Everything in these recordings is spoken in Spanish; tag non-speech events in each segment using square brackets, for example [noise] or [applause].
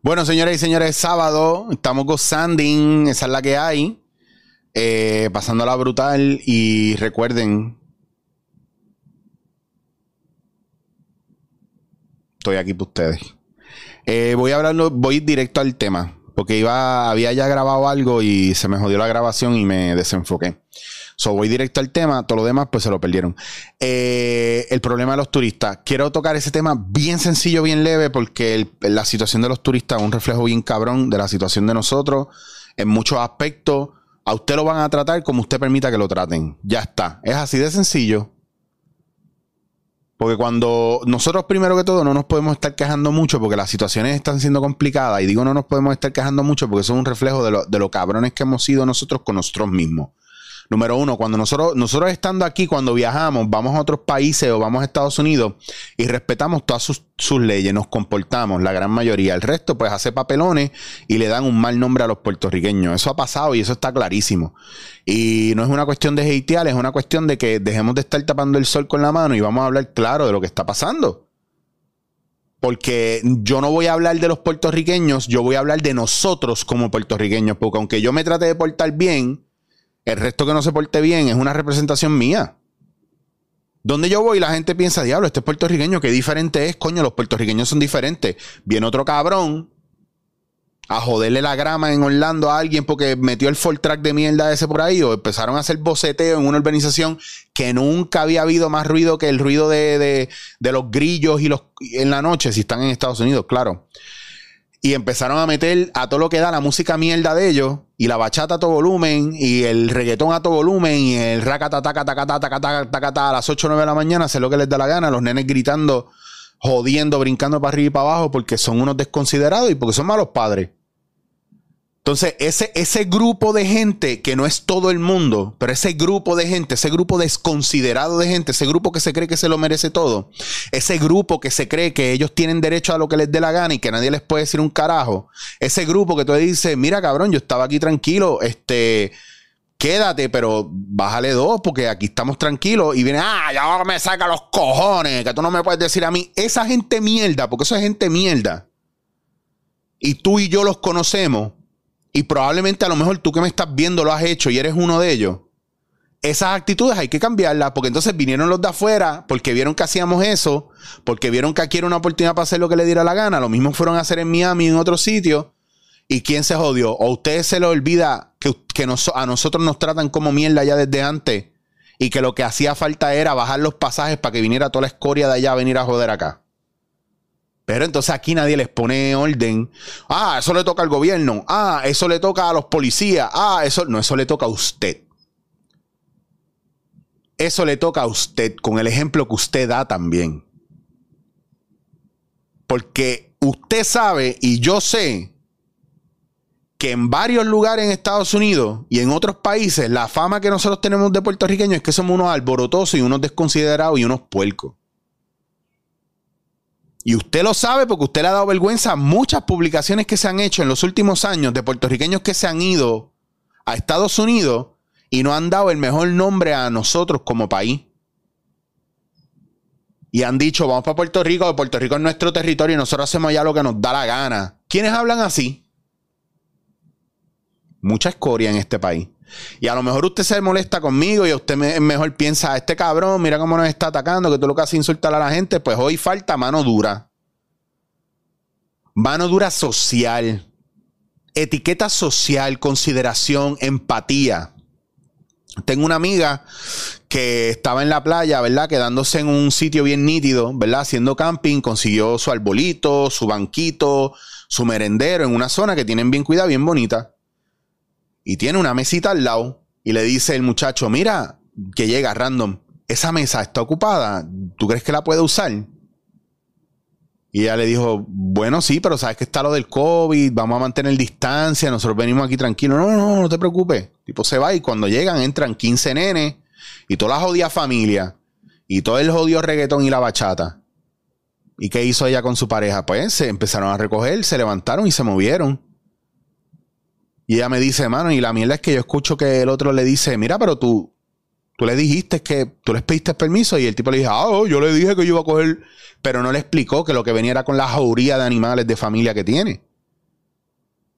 Bueno, señores y señores, sábado, estamos gozando, esa es la que hay. Eh, pasándola brutal y recuerden, estoy aquí para ustedes. Eh, voy a hablar, voy directo al tema, porque iba, había ya grabado algo y se me jodió la grabación y me desenfoqué. So, voy directo al tema, todo lo demás pues se lo perdieron. Eh, el problema de los turistas. Quiero tocar ese tema bien sencillo, bien leve, porque la situación de los turistas es un reflejo bien cabrón de la situación de nosotros en muchos aspectos. A usted lo van a tratar como usted permita que lo traten. Ya está. Es así de sencillo. Porque cuando nosotros primero que todo no nos podemos estar quejando mucho porque las situaciones están siendo complicadas y digo no nos podemos estar quejando mucho porque eso es un reflejo de lo, de lo cabrones que hemos sido nosotros con nosotros mismos. Número uno, cuando nosotros, nosotros estando aquí, cuando viajamos, vamos a otros países o vamos a Estados Unidos y respetamos todas sus, leyes, nos comportamos, la gran mayoría. El resto, pues, hace papelones y le dan un mal nombre a los puertorriqueños. Eso ha pasado y eso está clarísimo. Y no es una cuestión de hatear, es una cuestión de que dejemos de estar tapando el sol con la mano y vamos a hablar claro de lo que está pasando. Porque yo no voy a hablar de los puertorriqueños, yo voy a hablar de nosotros como puertorriqueños. Porque aunque yo me trate de portar bien, el resto que no se porte bien es una representación mía. Donde yo voy, la gente piensa, diablo, este es puertorriqueño, qué diferente es, coño, los puertorriqueños son diferentes. Viene otro cabrón a joderle la grama en Orlando a alguien porque metió el full track de mierda ese por ahí, o empezaron a hacer boceteo en una urbanización que nunca había habido más ruido que el ruido de, de los grillos y los en la noche, si están en Estados Unidos, claro y empezaron a meter a todo lo que da la música mierda de ellos y la bachata a todo volumen y el reggaetón a todo volumen y el racata a las 8 o 9 de la mañana, hacer lo que les da la gana, los nenes gritando, jodiendo, brincando para arriba y para abajo porque son unos desconsiderados y porque son malos padres. Entonces, ese, ese grupo de gente, que no es todo el mundo, pero ese grupo de gente, ese grupo desconsiderado de gente, ese grupo que se cree que se lo merece todo, ese grupo que se cree que ellos tienen derecho a lo que les dé la gana y que nadie les puede decir un carajo, ese grupo que tú dices, mira cabrón, yo estaba aquí tranquilo, este, quédate, pero bájale dos porque aquí estamos tranquilos y viene, ah, ya me saca los cojones, que tú no me puedes decir a mí, esa gente mierda, porque eso es gente mierda. Y tú y yo los conocemos y probablemente a lo mejor tú que me estás viendo lo has hecho y eres uno de ellos, esas actitudes hay que cambiarlas, porque entonces vinieron los de afuera, porque vieron que hacíamos eso, porque vieron que aquí era una oportunidad para hacer lo que le diera la gana, lo mismo fueron a hacer en Miami y en otros sitios, y quién se jodió, o a ustedes se les olvida que, que a nosotros nos tratan como mierda ya desde antes, y que lo que hacía falta era bajar los pasajes para que viniera toda la escoria de allá a venir a joder acá. Pero entonces aquí nadie les pone orden. Ah, eso le toca al gobierno. Ah, eso le toca a los policías. Ah, eso no, eso le toca a usted. Eso le toca a usted con el ejemplo que usted da también. Porque usted sabe y yo sé que en varios lugares en Estados Unidos y en otros países la fama que nosotros tenemos de puertorriqueños es que somos unos alborotosos y unos desconsiderados y unos puercos. Y usted lo sabe porque usted le ha dado vergüenza a muchas publicaciones que se han hecho en los últimos años de puertorriqueños que se han ido a Estados Unidos y no han dado el mejor nombre a nosotros como país. Y han dicho, vamos para Puerto Rico, Puerto Rico es nuestro territorio y nosotros hacemos ya lo que nos da la gana. ¿Quiénes hablan así? Mucha escoria en este país. Y a lo mejor usted se molesta conmigo y usted mejor piensa, este cabrón, mira cómo nos está atacando, que tú lo que hace insultar a la gente, pues hoy falta mano dura. Mano dura social. Etiqueta social, consideración, empatía. Tengo una amiga que estaba en la playa, ¿verdad? Quedándose en un sitio bien nítido, ¿verdad? Haciendo camping, consiguió su arbolito, su banquito, su merendero en una zona que tienen bien cuidada, bien bonita y tiene una mesita al lado y le dice el muchacho, mira, que llega random, esa mesa está ocupada, ¿tú crees que la puede usar? Y ella le dijo, bueno, sí, pero sabes que está lo del COVID, vamos a mantener distancia, nosotros venimos aquí tranquilos. No, no, no te preocupes. tipo se va y cuando llegan entran 15 nenes y toda la jodida familia y todo el jodido reggaetón y la bachata. ¿Y qué hizo ella con su pareja? Pues se empezaron a recoger, se levantaron y se movieron. Y ella me dice, mano, y la mierda es que yo escucho que el otro le dice, mira, pero tú, tú le dijiste que tú les pediste permiso y el tipo le dice, ah, oh, yo le dije que yo iba a coger, pero no le explicó que lo que venía era con la jauría de animales de familia que tiene.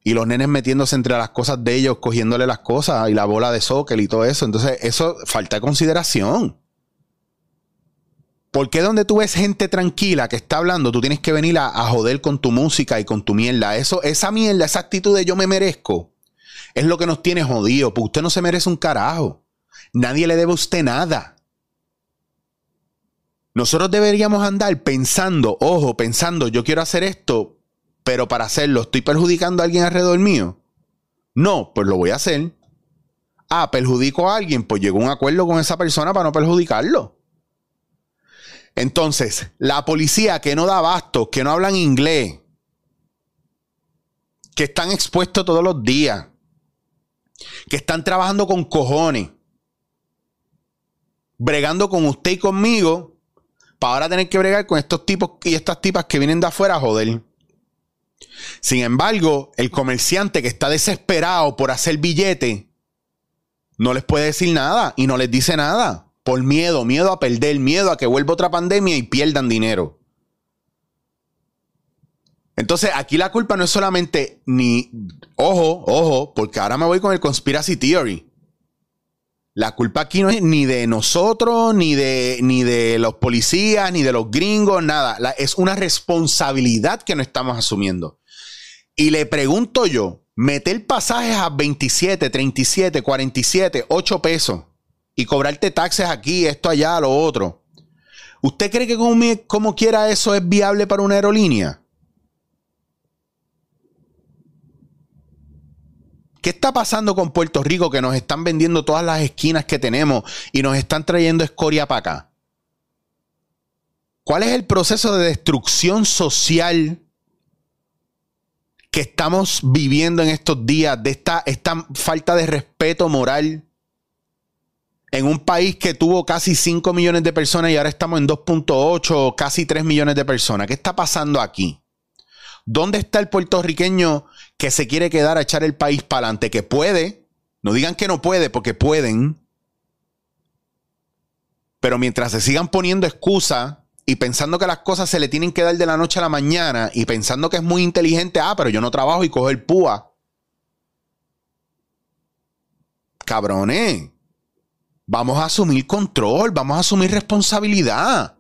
Y los nenes metiéndose entre las cosas de ellos, cogiéndole las cosas y la bola de soccer y todo eso. Entonces, eso falta de consideración. ¿Por qué donde tú ves gente tranquila que está hablando, tú tienes que venir a, joder con tu música y con tu mierda? Eso, esa mierda, esa actitud de yo me merezco, es lo que nos tiene jodido. Porque usted no se merece un carajo. Nadie le debe a usted nada. Nosotros deberíamos andar pensando, ojo, pensando, yo quiero hacer esto, pero para hacerlo, ¿estoy perjudicando a alguien alrededor mío? No, pues lo voy a hacer. Ah, perjudico a alguien, pues llego a un acuerdo con esa persona para no perjudicarlo. Entonces, la policía que no da abasto, que no hablan inglés, que están expuestos todos los días, que están trabajando con cojones, bregando con usted y conmigo, para ahora tener que bregar con estos tipos y estas tipas que vienen de afuera joder. Sin embargo, el comerciante que está desesperado por hacer billete, no les puede decir nada y no les dice nada. Por miedo, miedo a perder, miedo a que vuelva otra pandemia y pierdan dinero. Entonces, aquí la culpa no es solamente ni, ojo, ojo, porque ahora me voy con el conspiracy theory. La culpa aquí no es ni de nosotros, ni de, ni de los policías, ni de los gringos, nada. es una responsabilidad que no estamos asumiendo. Y le pregunto yo, meter pasajes a 27, 37, 47, 8 pesos y cobrarte taxes aquí, esto allá, lo otro. ¿Usted cree que como, quiera eso es viable para una aerolínea? ¿Qué está pasando con Puerto Rico que nos están vendiendo todas las esquinas que tenemos y nos están trayendo escoria para acá? ¿Cuál es el proceso de destrucción social que estamos viviendo en estos días, de esta, esta falta de respeto moral en un país que tuvo casi 5 millones de personas y ahora estamos en 2.8, casi 3 millones de personas. ¿Qué está pasando aquí? ¿Dónde está el puertorriqueño que se quiere quedar a echar el país para adelante? Que puede, no digan que no puede, porque pueden. Pero mientras se sigan poniendo excusas y pensando que las cosas se le tienen que dar de la noche a la mañana y pensando que es muy inteligente, ah, pero yo no trabajo y cojo el púa. Cabrones, vamos a asumir control, vamos a asumir responsabilidad.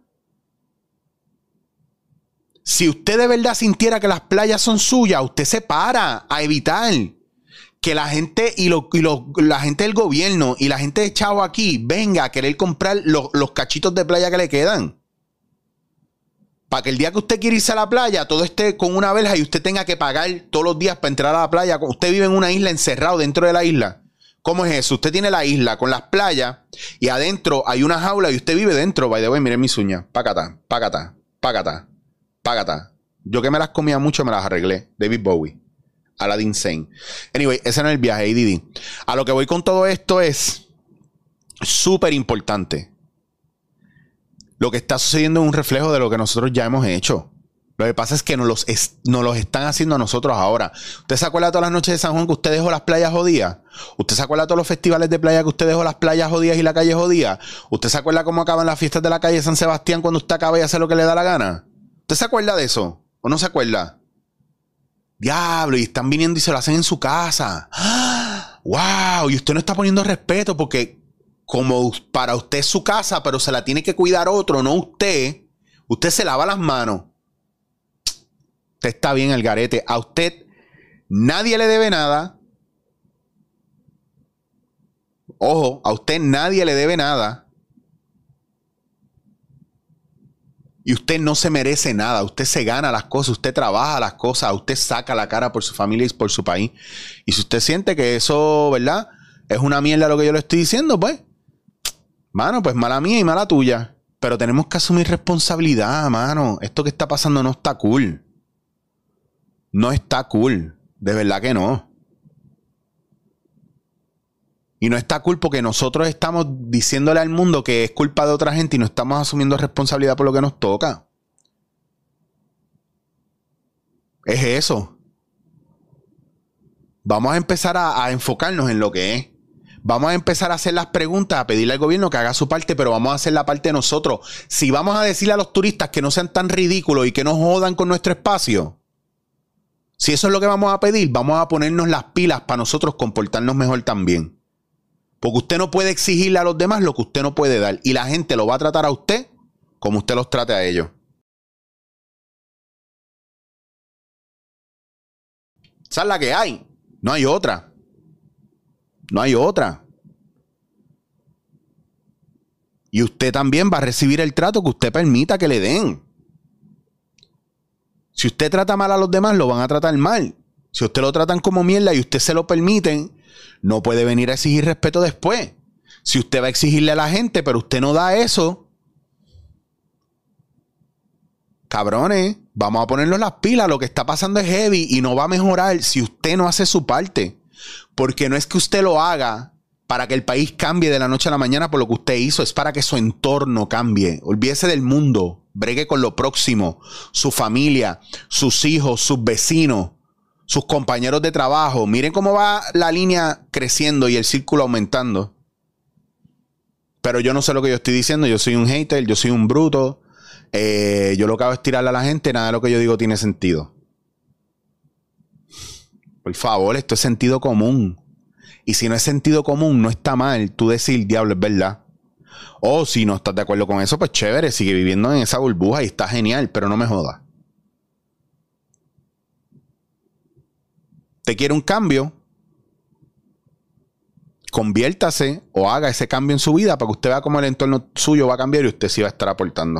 Si usted de verdad sintiera que las playas son suyas, usted se para a evitar que la gente y, la gente del gobierno y la gente de aquí venga a querer comprar los cachitos de playa que le quedan. Para que el día que usted quiere irse a la playa, todo esté con una verja y usted tenga que pagar todos los días para entrar a la playa. Usted vive en una isla encerrado dentro de la isla. ¿Cómo es eso? Usted tiene la isla con las playas y adentro hay una jaula y usted vive dentro. By the way, miren mis uñas. Págata, págata, págata, Yo que me las comía mucho me las arreglé. David Bowie. Aladdin Sane. Anyway, ese no es el viaje. A lo que voy con todo esto es súper importante lo que está sucediendo es un reflejo de lo que nosotros ya hemos hecho. Lo que pasa es que nos los, los están haciendo a nosotros ahora. ¿Usted se acuerda todas las noches de San Juan que usted dejó las playas jodidas? ¿Usted se acuerda todos los festivales de playa que usted dejó las playas jodidas y la calle jodida? ¿Usted se acuerda cómo acaban las fiestas de la calle San Sebastián cuando usted acaba y hace lo que le da la gana? ¿Usted se acuerda de eso? ¿O no se acuerda? Diablo, y están viniendo y se lo hacen en su casa. [gasps] ¡Wow! Y usted no está poniendo respeto porque como para usted es su casa, pero se la tiene que cuidar otro, no usted, usted se lava las manos. Usted está bien el garete. A usted nadie le debe nada. Ojo, a usted nadie le debe nada. Y usted no se merece nada. Usted se gana las cosas, usted trabaja las cosas, usted saca la cara por su familia y por su país. Y si usted siente que eso, ¿verdad? Es una mierda lo que yo le estoy diciendo, pues Mano, pues mala mía y mala tuya. Pero tenemos que asumir responsabilidad, mano. Esto que está pasando no está cool. No está cool. De verdad que no. Y no está cool porque nosotros estamos diciéndole al mundo que es culpa de otra gente y no estamos asumiendo responsabilidad por lo que nos toca. Es eso. Vamos a empezar a, a enfocarnos en lo que es. Vamos a empezar a hacer las preguntas, a pedirle al gobierno que haga su parte, pero vamos a hacer la parte de nosotros. Si vamos a decirle a los turistas que no sean tan ridículos y que no jodan con nuestro espacio, Si eso es lo que vamos a pedir, vamos a ponernos las pilas para nosotros comportarnos mejor también. Porque usted no puede exigirle a los demás lo que usted no puede dar. Y la gente lo va a tratar a usted como usted los trate a ellos. Esa es la que hay. No hay otra. No hay otra. Y usted también va a recibir el trato que usted permita que le den. Si usted trata mal a los demás, lo van a tratar mal. Si usted lo tratan como mierda y usted se lo permiten, no puede venir a exigir respeto después. Si usted va a exigirle a la gente, pero usted no da eso, cabrones, vamos a ponernos las pilas. Lo que está pasando es heavy y no va a mejorar si usted no hace su parte. Porque no es que usted lo haga para que el país cambie de la noche a la mañana por lo que usted hizo, es para que su entorno cambie. Olvídese del mundo, bregue con lo próximo, su familia, sus hijos, sus vecinos, sus compañeros de trabajo. Miren cómo va la línea creciendo y el círculo aumentando. Pero yo no sé lo que yo estoy diciendo, yo soy un hater, yo soy un bruto. Eh, yo lo que hago es tirarle a la gente, nada de lo que yo digo tiene sentido. Por favor, esto es sentido común. Y si no es sentido común, no está mal tú decir, diablo, es verdad. O si no estás de acuerdo con eso, pues chévere, sigue viviendo en esa burbuja y está genial, pero no me jodas. ¿Te quiere un cambio? Conviértase o haga ese cambio en su vida para que usted vea cómo el entorno suyo va a cambiar y usted sí va a estar aportando.